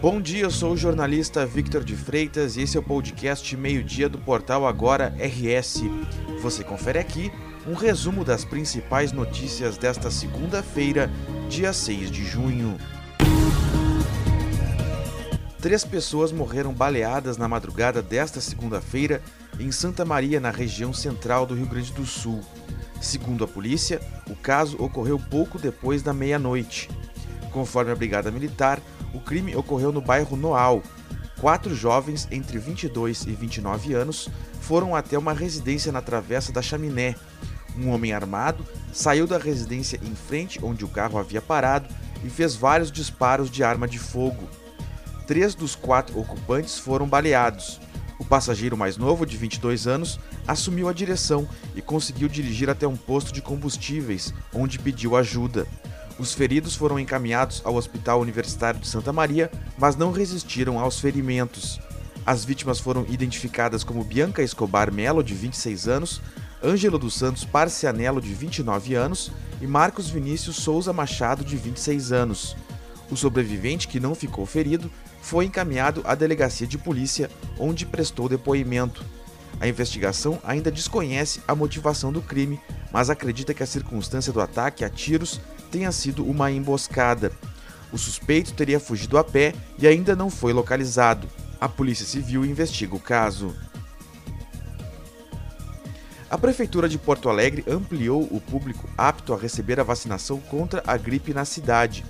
Bom dia, eu sou o jornalista Victor de Freitas e esse é o podcast Meio-Dia do portal Agora RS. Você confere aqui um resumo das principais notícias desta segunda-feira, dia 6 de junho. Três pessoas morreram baleadas na madrugada desta segunda-feira em Santa Maria, na região central do Rio Grande do Sul. Segundo a polícia, o caso ocorreu pouco depois da meia-noite. Conforme a Brigada Militar, o crime ocorreu no bairro Noal. Quatro jovens entre 22 e 29 anos foram até uma residência na Travessa da Chaminé. Um homem armado saiu da residência em frente onde o carro havia parado e fez vários disparos de arma de fogo. Três dos quatro ocupantes foram baleados. O passageiro mais novo, de 22 anos, assumiu a direção e conseguiu dirigir até um posto de combustíveis, onde pediu ajuda. Os feridos foram encaminhados ao Hospital Universitário de Santa Maria, mas não resistiram aos ferimentos. As vítimas foram identificadas como Bianca Escobar Melo, de 26 anos, Ângelo dos Santos Parcianello, de 29 anos, e Marcos Vinícius Souza Machado, de 26 anos. O sobrevivente, que não ficou ferido, foi encaminhado à delegacia de polícia, onde prestou depoimento. A investigação ainda desconhece a motivação do crime, mas acredita que a circunstância do ataque a tiros tenha sido uma emboscada. O suspeito teria fugido a pé e ainda não foi localizado. A Polícia Civil investiga o caso. A Prefeitura de Porto Alegre ampliou o público apto a receber a vacinação contra a gripe na cidade.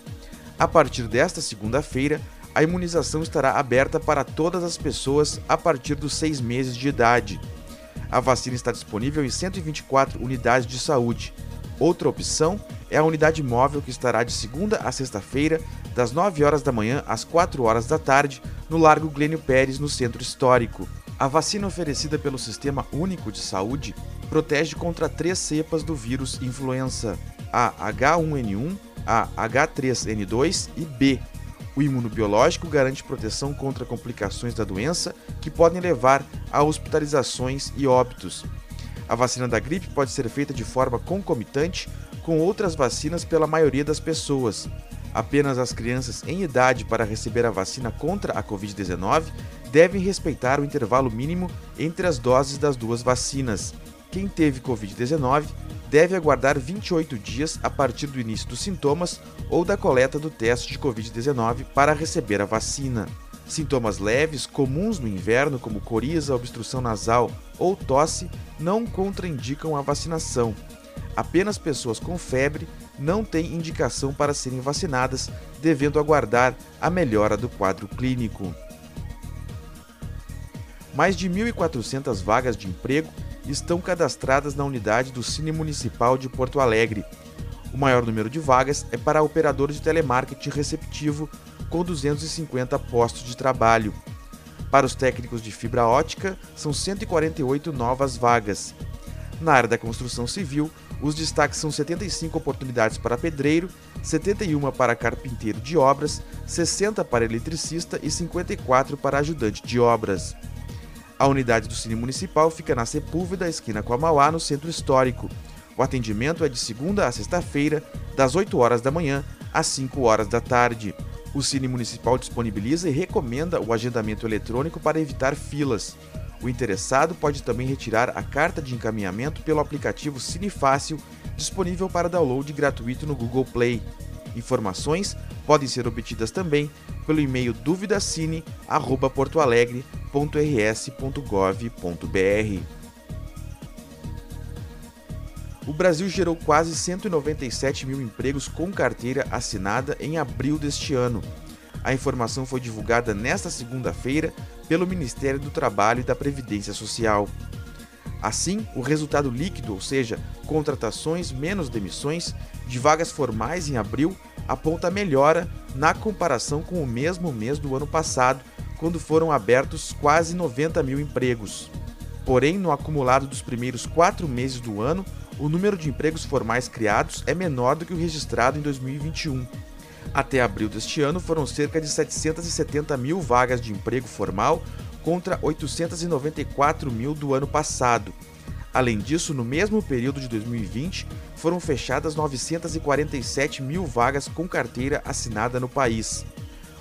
A partir desta segunda-feira, a imunização estará aberta para todas as pessoas a partir dos seis meses de idade. A vacina está disponível em 124 unidades de saúde. Outra opção é a unidade móvel que estará de segunda a sexta-feira, das 9 horas da manhã às 4 horas da tarde, no Largo Glênio Pérez, no Centro Histórico. A vacina oferecida pelo Sistema Único de Saúde protege contra três cepas do vírus influenza: a H1N1, a H3N2 e B. O imunobiológico garante proteção contra complicações da doença que podem levar a hospitalizações e óbitos. A vacina da gripe pode ser feita de forma concomitante com outras vacinas pela maioria das pessoas. Apenas as crianças em idade para receber a vacina contra a Covid-19 devem respeitar o intervalo mínimo entre as doses das duas vacinas. Quem teve Covid-19 deve aguardar 28 dias a partir do início dos sintomas ou da coleta do teste de Covid-19 para receber a vacina. Sintomas leves, comuns no inverno, como coriza, obstrução nasal ou tosse, não contraindicam a vacinação. Apenas pessoas com febre não têm indicação para serem vacinadas, devendo aguardar a melhora do quadro clínico. Mais de 1.400 vagas de emprego estão cadastradas na unidade do Cine Municipal de Porto Alegre. O maior número de vagas é para operador de telemarketing receptivo, com 250 postos de trabalho. Para os técnicos de fibra ótica, são 148 novas vagas. Na área da construção civil, os destaques são 75 oportunidades para pedreiro, 71 para carpinteiro de obras, 60 para eletricista e 54 para ajudante de obras. A unidade do Cine Municipal fica na Sepúlveda, esquina com a Mauá, no Centro Histórico. O atendimento é de segunda a sexta-feira, das 8 horas da manhã às 5 horas da tarde. O Cine Municipal disponibiliza e recomenda o agendamento eletrônico para evitar filas. O interessado pode também retirar a carta de encaminhamento pelo aplicativo Cine Fácil, disponível para download gratuito no Google Play. Informações podem ser obtidas também pelo e-mail duvidacine@portoalegre.rs.gov.br. O Brasil gerou quase 197 mil empregos com carteira assinada em abril deste ano. A informação foi divulgada nesta segunda-feira pelo Ministério do Trabalho e da Previdência Social. Assim, o resultado líquido, ou seja, contratações menos demissões, de vagas formais em abril, aponta melhora na comparação com o mesmo mês do ano passado, quando foram abertos quase 90 mil empregos. Porém, no acumulado dos primeiros quatro meses do ano, o número de empregos formais criados é menor do que o registrado em 2021. Até abril deste ano, foram cerca de 770 mil vagas de emprego formal contra 894 mil do ano passado. Além disso, no mesmo período de 2020, foram fechadas 947 mil vagas com carteira assinada no país.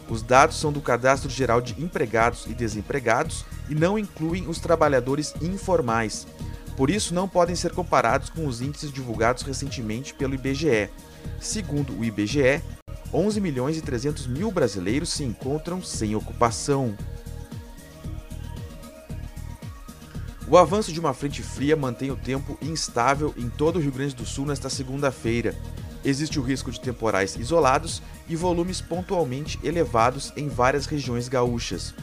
Os dados são do Cadastro Geral de Empregados e Desempregados e não incluem os trabalhadores informais. Por isso, não podem ser comparados com os índices divulgados recentemente pelo IBGE. Segundo o IBGE, 11 milhões e 300 mil brasileiros se encontram sem ocupação. O avanço de uma frente fria mantém o tempo instável em todo o Rio Grande do Sul nesta segunda-feira. Existe o risco de temporais isolados e volumes pontualmente elevados em várias regiões gaúchas.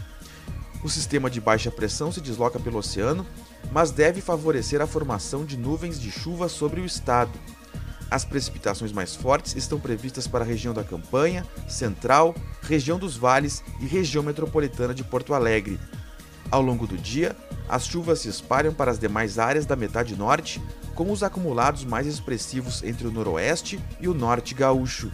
O sistema de baixa pressão se desloca pelo oceano, mas deve favorecer a formação de nuvens de chuva sobre o estado. As precipitações mais fortes estão previstas para a região da Campanha, Central, região dos Vales e região metropolitana de Porto Alegre. Ao longo do dia, as chuvas se espalham para as demais áreas da metade norte, com os acumulados mais expressivos entre o noroeste e o norte gaúcho.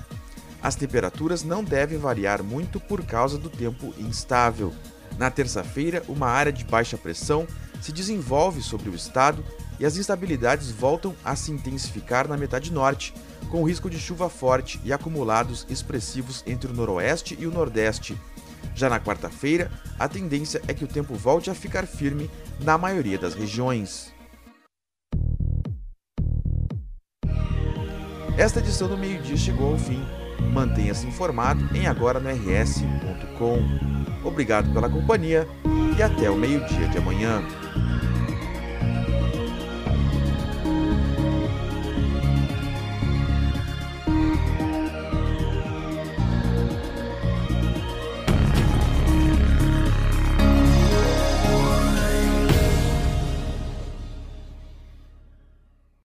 As temperaturas não devem variar muito por causa do tempo instável. Na terça-feira, uma área de baixa pressão se desenvolve sobre o estado e as instabilidades voltam a se intensificar na metade norte, com risco de chuva forte e acumulados expressivos entre o noroeste e o nordeste. Já na quarta-feira, a tendência é que o tempo volte a ficar firme na maioria das regiões. Esta edição do meio-dia chegou ao fim. Mantenha-se informado em agora no rs.com. Obrigado pela companhia e até o meio-dia de amanhã.